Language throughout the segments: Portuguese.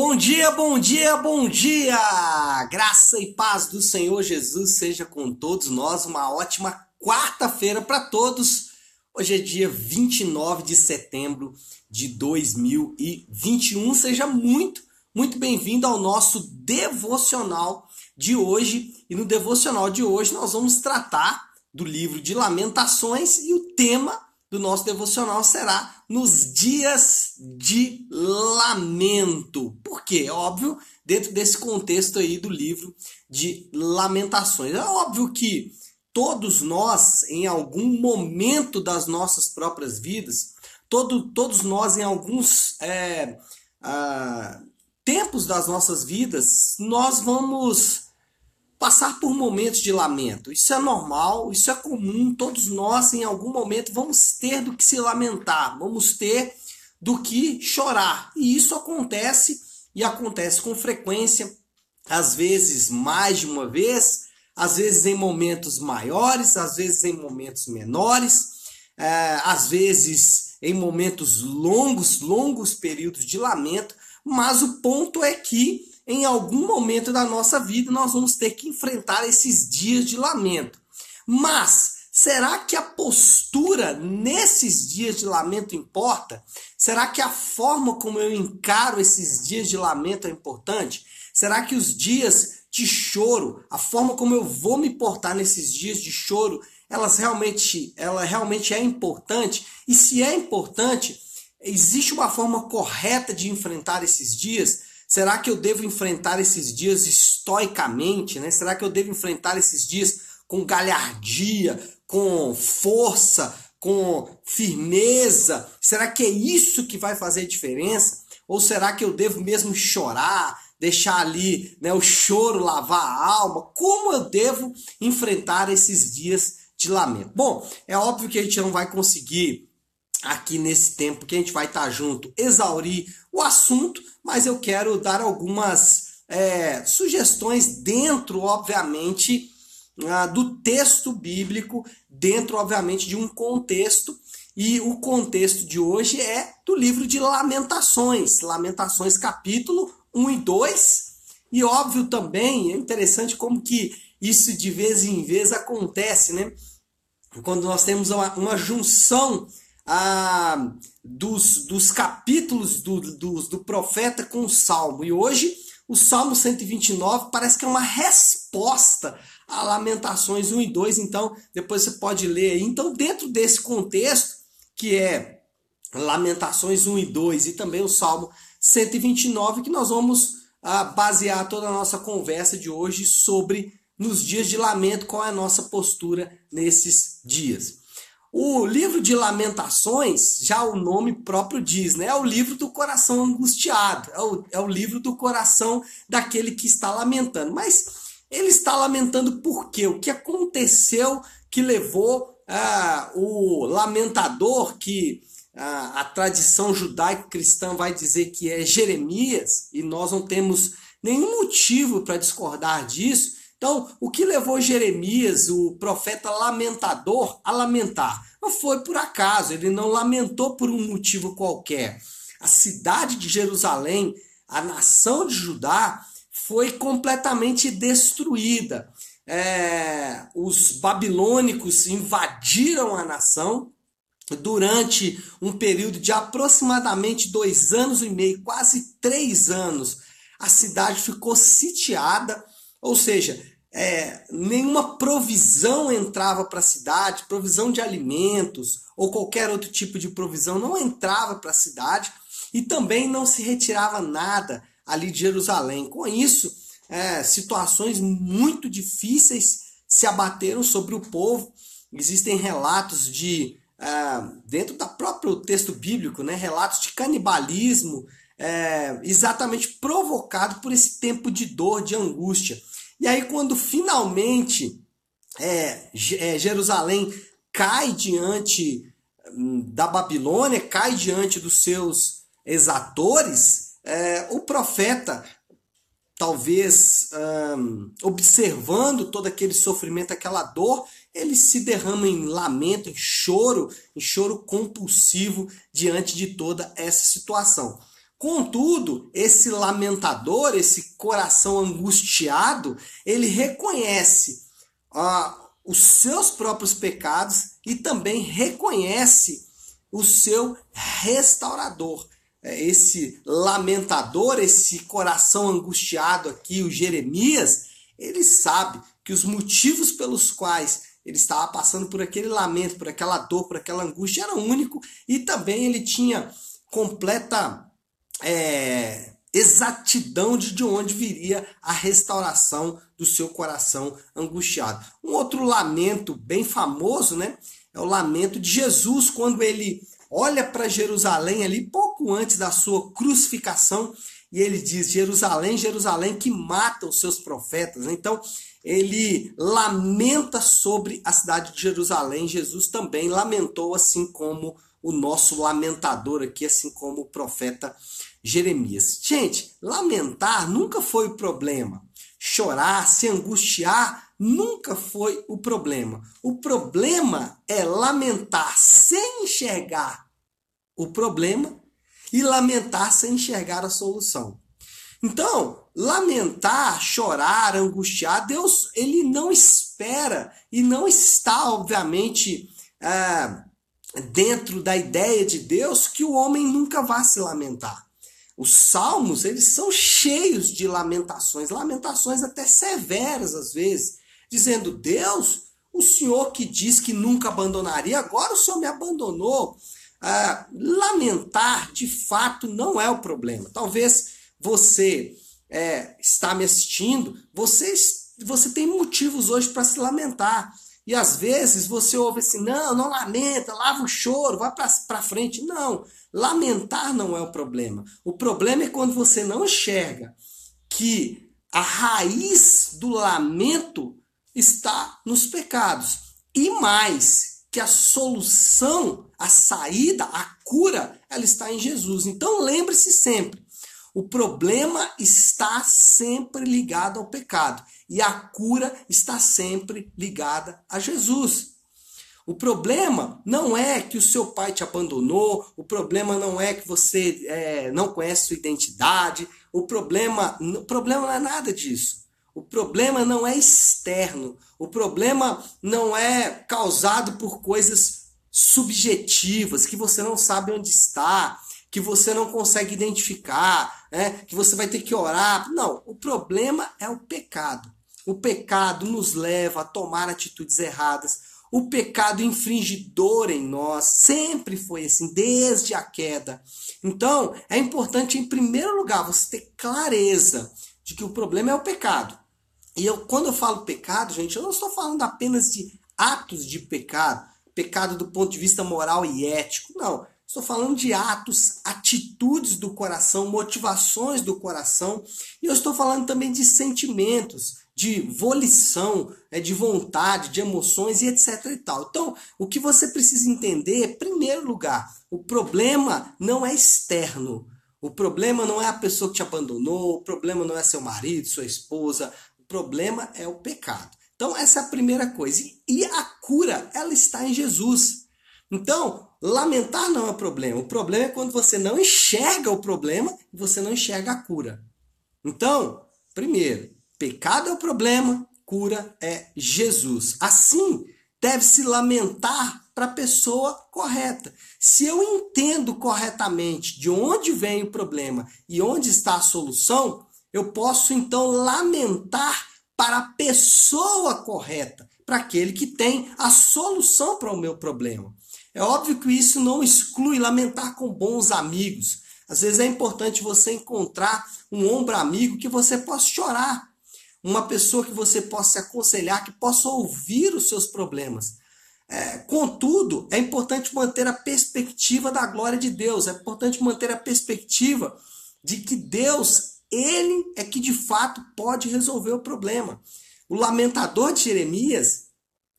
Bom dia, bom dia, bom dia! Graça e paz do Senhor Jesus seja com todos nós. Uma ótima quarta-feira para todos. Hoje é dia 29 de setembro de 2021. Seja muito, muito bem-vindo ao nosso devocional de hoje. E no devocional de hoje nós vamos tratar do livro de Lamentações e o tema do nosso devocional será nos dias de lamento. Por quê? É óbvio, dentro desse contexto aí do livro de Lamentações. É óbvio que todos nós, em algum momento das nossas próprias vidas, todo, todos nós, em alguns é, ah, tempos das nossas vidas, nós vamos passar por momentos de lamento. Isso é normal, isso é comum, todos nós em algum momento vamos ter do que se lamentar, vamos ter do que chorar. E isso acontece e acontece com frequência, às vezes mais de uma vez, às vezes em momentos maiores, às vezes em momentos menores, é, às vezes em momentos longos, longos períodos de lamento, mas o ponto é que em algum momento da nossa vida nós vamos ter que enfrentar esses dias de lamento. Mas será que a postura nesses dias de lamento importa? Será que a forma como eu encaro esses dias de lamento é importante? Será que os dias de choro, a forma como eu vou me portar nesses dias de choro, elas realmente, ela realmente é importante? E se é importante, existe uma forma correta de enfrentar esses dias? Será que eu devo enfrentar esses dias estoicamente? Né? Será que eu devo enfrentar esses dias com galhardia, com força, com firmeza? Será que é isso que vai fazer diferença? Ou será que eu devo mesmo chorar, deixar ali né, o choro lavar a alma? Como eu devo enfrentar esses dias de lamento? Bom, é óbvio que a gente não vai conseguir aqui nesse tempo que a gente vai estar junto exaurir o assunto, mas eu quero dar algumas é, sugestões dentro, obviamente, uh, do texto bíblico, dentro, obviamente, de um contexto. E o contexto de hoje é do livro de Lamentações, Lamentações capítulo 1 e 2. E óbvio também, é interessante como que isso de vez em vez acontece, né? Quando nós temos uma, uma junção ah, dos, dos capítulos do, do, do profeta com o Salmo. E hoje, o Salmo 129 parece que é uma resposta a Lamentações 1 e 2. Então, depois você pode ler aí. Então, dentro desse contexto, que é Lamentações 1 e 2 e também o Salmo 129, que nós vamos ah, basear toda a nossa conversa de hoje sobre nos dias de lamento, qual é a nossa postura nesses dias. O livro de Lamentações, já o nome próprio diz, né? É o livro do coração angustiado, é o, é o livro do coração daquele que está lamentando. Mas ele está lamentando por quê? O que aconteceu que levou ah, o lamentador, que ah, a tradição judaico-cristã vai dizer que é Jeremias, e nós não temos nenhum motivo para discordar disso, então, o que levou Jeremias, o profeta lamentador, a lamentar? Não foi por acaso, ele não lamentou por um motivo qualquer. A cidade de Jerusalém, a nação de Judá, foi completamente destruída. É, os babilônicos invadiram a nação durante um período de aproximadamente dois anos e meio, quase três anos. A cidade ficou sitiada ou seja, é, nenhuma provisão entrava para a cidade, provisão de alimentos ou qualquer outro tipo de provisão não entrava para a cidade e também não se retirava nada ali de Jerusalém. Com isso, é, situações muito difíceis se abateram sobre o povo. Existem relatos de, é, dentro do próprio texto bíblico, né, relatos de canibalismo, é, exatamente provocado por esse tempo de dor, de angústia. E aí, quando finalmente é, é, Jerusalém cai diante hum, da Babilônia, cai diante dos seus exatores, é, o profeta, talvez hum, observando todo aquele sofrimento, aquela dor, ele se derrama em lamento, em choro, em choro compulsivo diante de toda essa situação. Contudo, esse lamentador, esse coração angustiado, ele reconhece ah, os seus próprios pecados e também reconhece o seu restaurador. É, esse lamentador, esse coração angustiado aqui, o Jeremias, ele sabe que os motivos pelos quais ele estava passando por aquele lamento, por aquela dor, por aquela angústia, era único e também ele tinha completa é, exatidão de, de onde viria a restauração do seu coração angustiado. Um outro lamento bem famoso, né? É o lamento de Jesus quando ele olha para Jerusalém ali pouco antes da sua crucificação e ele diz: Jerusalém, Jerusalém que mata os seus profetas. Então, ele lamenta sobre a cidade de Jerusalém. Jesus também lamentou, assim como o nosso lamentador aqui, assim como o profeta Jeremias. Gente, lamentar nunca foi o problema. Chorar, se angustiar, nunca foi o problema. O problema é lamentar sem enxergar o problema e lamentar sem enxergar a solução. Então, lamentar, chorar, angustiar, Deus ele não espera e não está, obviamente, é, dentro da ideia de Deus que o homem nunca vá se lamentar. Os salmos, eles são cheios de lamentações, lamentações até severas às vezes, dizendo: Deus, o Senhor que diz que nunca abandonaria, agora o Senhor me abandonou. Ah, lamentar, de fato, não é o problema. Talvez você é, está me assistindo, você, você tem motivos hoje para se lamentar. E às vezes você ouve assim: não, não lamenta, lava o choro, vai para frente. Não, lamentar não é o problema. O problema é quando você não enxerga que a raiz do lamento está nos pecados. E mais, que a solução, a saída, a cura, ela está em Jesus. Então lembre-se sempre, o problema está sempre ligado ao pecado e a cura está sempre ligada a Jesus. O problema não é que o seu pai te abandonou, o problema não é que você é, não conhece sua identidade, o problema, o problema não é nada disso. O problema não é externo, o problema não é causado por coisas subjetivas que você não sabe onde está, que você não consegue identificar, né? que você vai ter que orar. Não, o problema é o pecado. O pecado nos leva a tomar atitudes erradas. O pecado infringidor em nós sempre foi assim, desde a queda. Então, é importante, em primeiro lugar, você ter clareza de que o problema é o pecado. E eu, quando eu falo pecado, gente, eu não estou falando apenas de atos de pecado, pecado do ponto de vista moral e ético. Não. Estou falando de atos, atitudes do coração, motivações do coração. E eu estou falando também de sentimentos, de volição, é, de vontade, de emoções e etc e tal. Então, o que você precisa entender, em primeiro lugar, o problema não é externo. O problema não é a pessoa que te abandonou, o problema não é seu marido, sua esposa, o problema é o pecado. Então, essa é a primeira coisa. E a cura, ela está em Jesus. Então, lamentar não é problema. O problema é quando você não enxerga o problema e você não enxerga a cura. Então, primeiro, Pecado é o problema, cura é Jesus. Assim, deve-se lamentar para a pessoa correta. Se eu entendo corretamente de onde vem o problema e onde está a solução, eu posso então lamentar para a pessoa correta, para aquele que tem a solução para o meu problema. É óbvio que isso não exclui lamentar com bons amigos. Às vezes é importante você encontrar um ombro amigo que você possa chorar, uma pessoa que você possa aconselhar, que possa ouvir os seus problemas. É, contudo, é importante manter a perspectiva da glória de Deus, é importante manter a perspectiva de que Deus, Ele é que de fato pode resolver o problema. O lamentador de Jeremias,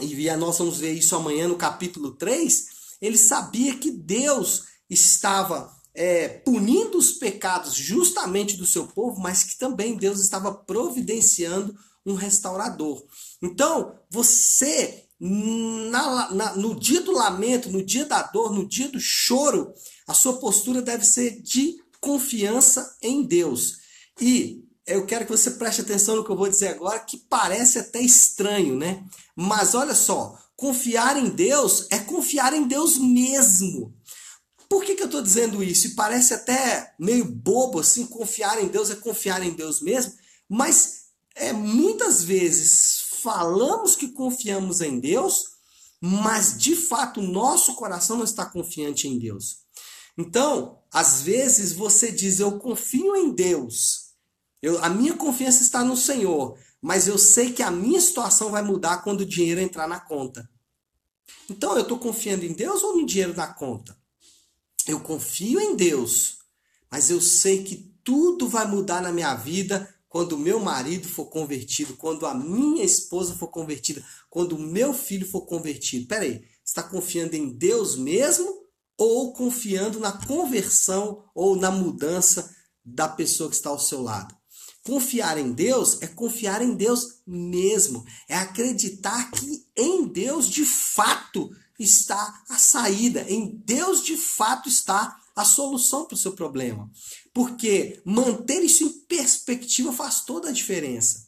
e nós vamos ver isso amanhã no capítulo 3, ele sabia que Deus estava é, punindo os pecados justamente do seu povo, mas que também Deus estava providenciando um restaurador. Então, você, na, na, no dia do lamento, no dia da dor, no dia do choro, a sua postura deve ser de confiança em Deus. E eu quero que você preste atenção no que eu vou dizer agora, que parece até estranho, né? Mas olha só, confiar em Deus é confiar em Deus mesmo. Por que, que eu estou dizendo isso? E parece até meio bobo assim, confiar em Deus é confiar em Deus mesmo, mas é muitas vezes falamos que confiamos em Deus, mas de fato nosso coração não está confiante em Deus. Então, às vezes você diz eu confio em Deus, eu, a minha confiança está no Senhor, mas eu sei que a minha situação vai mudar quando o dinheiro entrar na conta. Então eu estou confiando em Deus ou no dinheiro na conta? Eu confio em Deus, mas eu sei que tudo vai mudar na minha vida quando o meu marido for convertido, quando a minha esposa for convertida, quando o meu filho for convertido. Peraí, está confiando em Deus mesmo ou confiando na conversão ou na mudança da pessoa que está ao seu lado? Confiar em Deus é confiar em Deus mesmo, é acreditar que em Deus de fato está a saída, em Deus de fato está a solução para o seu problema. Porque manter isso em perspectiva faz toda a diferença.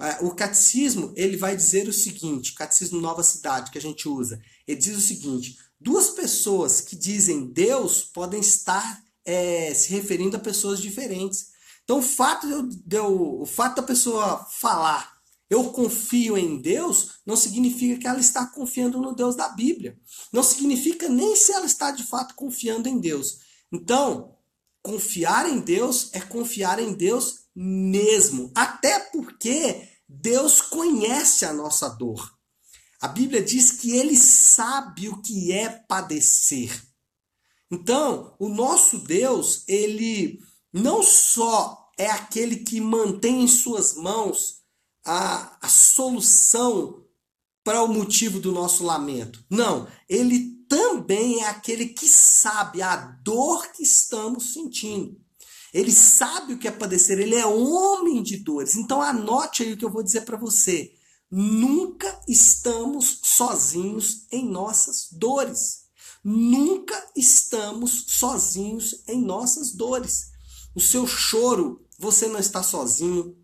É, o catecismo ele vai dizer o seguinte, o catecismo Nova Cidade que a gente usa, ele diz o seguinte: duas pessoas que dizem Deus podem estar é, se referindo a pessoas diferentes. Então, o fato, de eu, o fato da pessoa falar eu confio em Deus, não significa que ela está confiando no Deus da Bíblia. Não significa nem se ela está de fato confiando em Deus. Então, confiar em Deus é confiar em Deus mesmo. Até porque Deus conhece a nossa dor. A Bíblia diz que ele sabe o que é padecer. Então, o nosso Deus, ele não só é aquele que mantém em suas mãos a, a solução para o motivo do nosso lamento. Não, ele também é aquele que sabe a dor que estamos sentindo. Ele sabe o que é padecer, ele é homem de dores. Então anote aí o que eu vou dizer para você. Nunca estamos sozinhos em nossas dores. Nunca estamos sozinhos em nossas dores. O seu choro, você não está sozinho.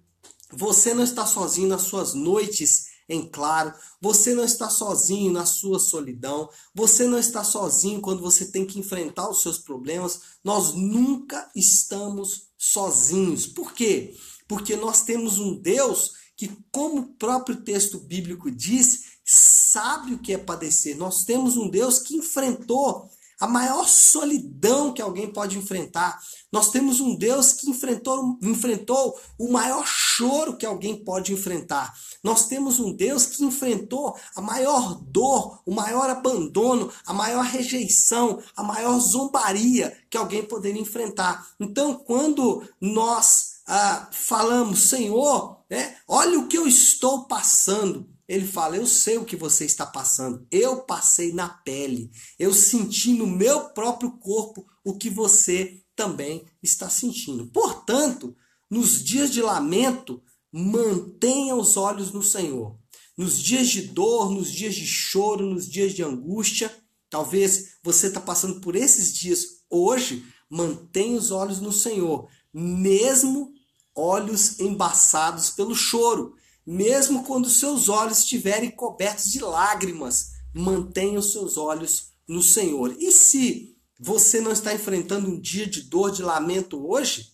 Você não está sozinho nas suas noites em claro. Você não está sozinho na sua solidão. Você não está sozinho quando você tem que enfrentar os seus problemas. Nós nunca estamos sozinhos. Por quê? Porque nós temos um Deus que, como o próprio texto bíblico diz, sabe o que é padecer. Nós temos um Deus que enfrentou a maior solidão que alguém pode enfrentar. Nós temos um Deus que enfrentou, enfrentou o maior choro que alguém pode enfrentar. Nós temos um Deus que enfrentou a maior dor, o maior abandono, a maior rejeição, a maior zombaria que alguém poderia enfrentar. Então, quando nós ah, falamos, Senhor, né, olha o que eu estou passando, ele fala: Eu sei o que você está passando. Eu passei na pele. Eu senti no meu próprio corpo o que você também está sentindo. Portanto, nos dias de lamento, mantenha os olhos no Senhor. Nos dias de dor, nos dias de choro, nos dias de angústia, talvez você está passando por esses dias hoje, mantenha os olhos no Senhor, mesmo olhos embaçados pelo choro mesmo quando seus olhos estiverem cobertos de lágrimas, mantenha os seus olhos no Senhor. E se você não está enfrentando um dia de dor, de lamento hoje,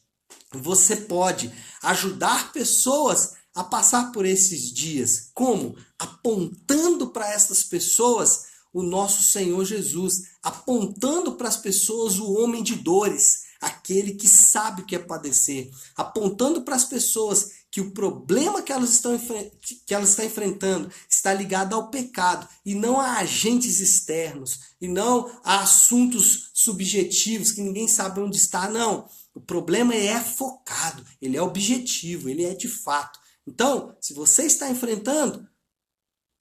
você pode ajudar pessoas a passar por esses dias. Como? Apontando para essas pessoas o nosso Senhor Jesus, apontando para as pessoas o homem de dores, aquele que sabe o que é padecer, apontando para as pessoas que o problema que elas estão que elas estão enfrentando está ligado ao pecado e não a agentes externos e não a assuntos subjetivos que ninguém sabe onde está, não. O problema é focado, ele é objetivo, ele é de fato. Então, se você está enfrentando,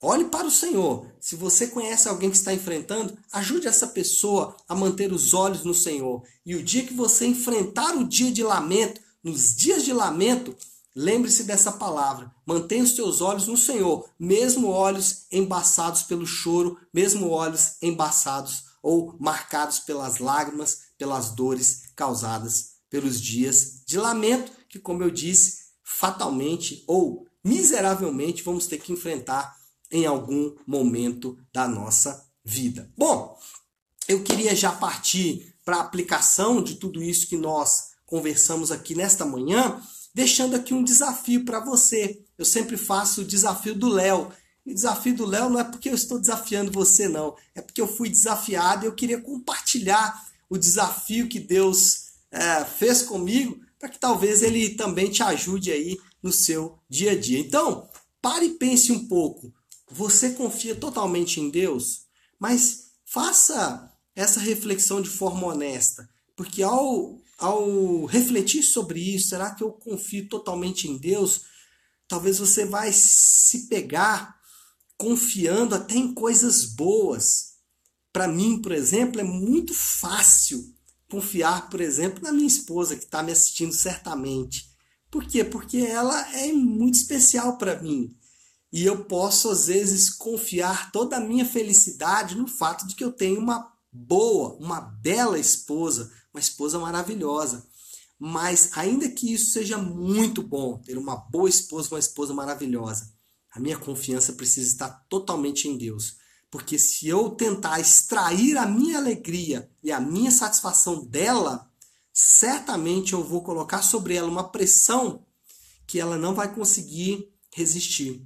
olhe para o Senhor. Se você conhece alguém que está enfrentando, ajude essa pessoa a manter os olhos no Senhor. E o dia que você enfrentar o dia de lamento, nos dias de lamento, Lembre-se dessa palavra. Mantenha os teus olhos no Senhor, mesmo olhos embaçados pelo choro, mesmo olhos embaçados ou marcados pelas lágrimas, pelas dores causadas pelos dias de lamento, que, como eu disse, fatalmente ou miseravelmente vamos ter que enfrentar em algum momento da nossa vida. Bom, eu queria já partir para a aplicação de tudo isso que nós conversamos aqui nesta manhã, deixando aqui um desafio para você. Eu sempre faço o desafio do Léo. O desafio do Léo não é porque eu estou desafiando você, não. É porque eu fui desafiado e eu queria compartilhar o desafio que Deus é, fez comigo para que talvez ele também te ajude aí no seu dia a dia. Então, pare e pense um pouco. Você confia totalmente em Deus? Mas faça essa reflexão de forma honesta, porque ao, ao refletir sobre isso, será que eu confio totalmente em Deus? Talvez você vai se pegar confiando até em coisas boas. Para mim, por exemplo, é muito fácil confiar, por exemplo, na minha esposa que está me assistindo certamente. Por quê? Porque ela é muito especial para mim. E eu posso, às vezes, confiar toda a minha felicidade no fato de que eu tenho uma boa, uma bela esposa, uma esposa maravilhosa. Mas, ainda que isso seja muito bom, ter uma boa esposa, uma esposa maravilhosa, a minha confiança precisa estar totalmente em Deus. Porque se eu tentar extrair a minha alegria e a minha satisfação dela, certamente eu vou colocar sobre ela uma pressão que ela não vai conseguir resistir.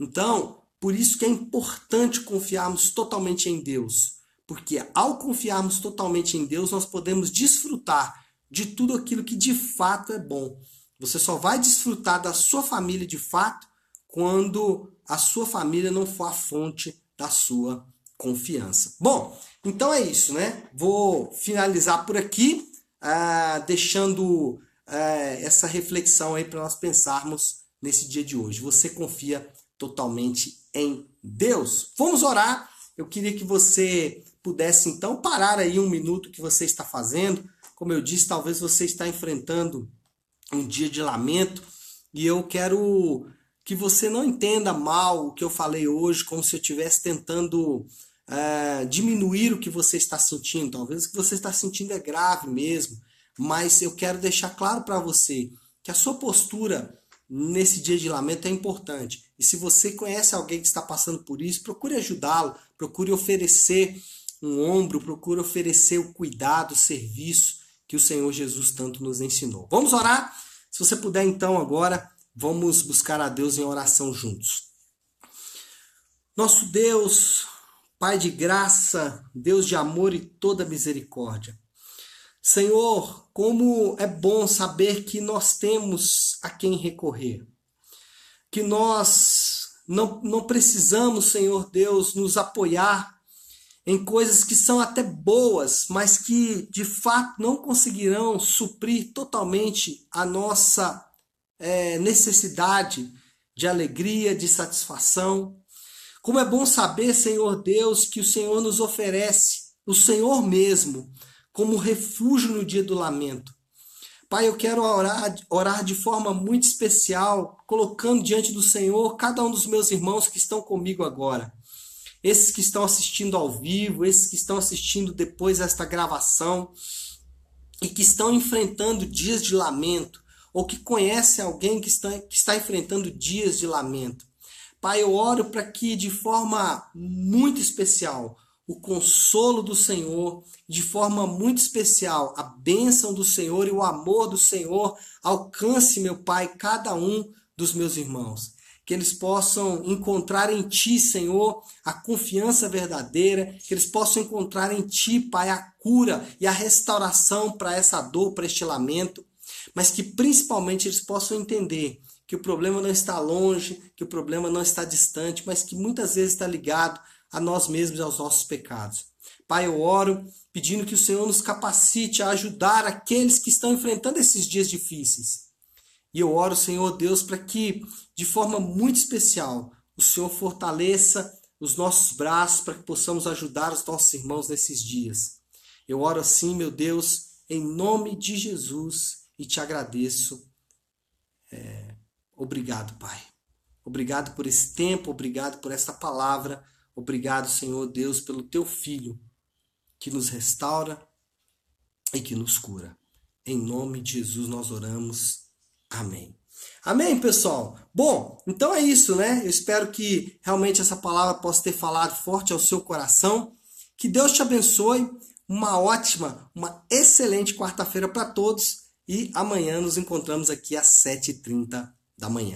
Então, por isso que é importante confiarmos totalmente em Deus, porque ao confiarmos totalmente em Deus, nós podemos desfrutar de tudo aquilo que de fato é bom. Você só vai desfrutar da sua família de fato quando a sua família não for a fonte da sua confiança. Bom, então é isso, né? Vou finalizar por aqui, uh, deixando uh, essa reflexão aí para nós pensarmos nesse dia de hoje. Você confia totalmente em Deus? Vamos orar. Eu queria que você pudesse então parar aí um minuto que você está fazendo. Como eu disse, talvez você está enfrentando um dia de lamento e eu quero que você não entenda mal o que eu falei hoje, como se eu estivesse tentando é, diminuir o que você está sentindo. Talvez o que você está sentindo é grave mesmo, mas eu quero deixar claro para você que a sua postura nesse dia de lamento é importante. E se você conhece alguém que está passando por isso, procure ajudá-lo, procure oferecer um ombro, procure oferecer o cuidado, o serviço que o Senhor Jesus tanto nos ensinou. Vamos orar? Se você puder, então, agora Vamos buscar a Deus em oração juntos. Nosso Deus, Pai de graça, Deus de amor e toda misericórdia. Senhor, como é bom saber que nós temos a quem recorrer. Que nós não, não precisamos, Senhor Deus, nos apoiar em coisas que são até boas, mas que de fato não conseguirão suprir totalmente a nossa é, necessidade de alegria, de satisfação. Como é bom saber, Senhor Deus, que o Senhor nos oferece, o Senhor mesmo, como refúgio no dia do lamento. Pai, eu quero orar, orar de forma muito especial, colocando diante do Senhor cada um dos meus irmãos que estão comigo agora. Esses que estão assistindo ao vivo, esses que estão assistindo depois esta gravação e que estão enfrentando dias de lamento, ou que conhece alguém que está, que está enfrentando dias de lamento. Pai, eu oro para que de forma muito especial o consolo do Senhor, de forma muito especial a bênção do Senhor e o amor do Senhor alcance, meu Pai, cada um dos meus irmãos. Que eles possam encontrar em Ti, Senhor, a confiança verdadeira, que eles possam encontrar em Ti, Pai, a cura e a restauração para essa dor, para este lamento mas que principalmente eles possam entender que o problema não está longe, que o problema não está distante, mas que muitas vezes está ligado a nós mesmos e aos nossos pecados. Pai, eu oro pedindo que o Senhor nos capacite a ajudar aqueles que estão enfrentando esses dias difíceis. E eu oro, Senhor Deus, para que, de forma muito especial, o Senhor fortaleça os nossos braços para que possamos ajudar os nossos irmãos nesses dias. Eu oro assim, meu Deus, em nome de Jesus e te agradeço. É, obrigado, Pai. Obrigado por esse tempo, obrigado por esta palavra. Obrigado, Senhor Deus, pelo teu filho que nos restaura e que nos cura. Em nome de Jesus nós oramos. Amém. Amém, pessoal? Bom, então é isso, né? Eu espero que realmente essa palavra possa ter falado forte ao seu coração. Que Deus te abençoe. Uma ótima, uma excelente quarta-feira para todos. E amanhã nos encontramos aqui às 7h30 da manhã.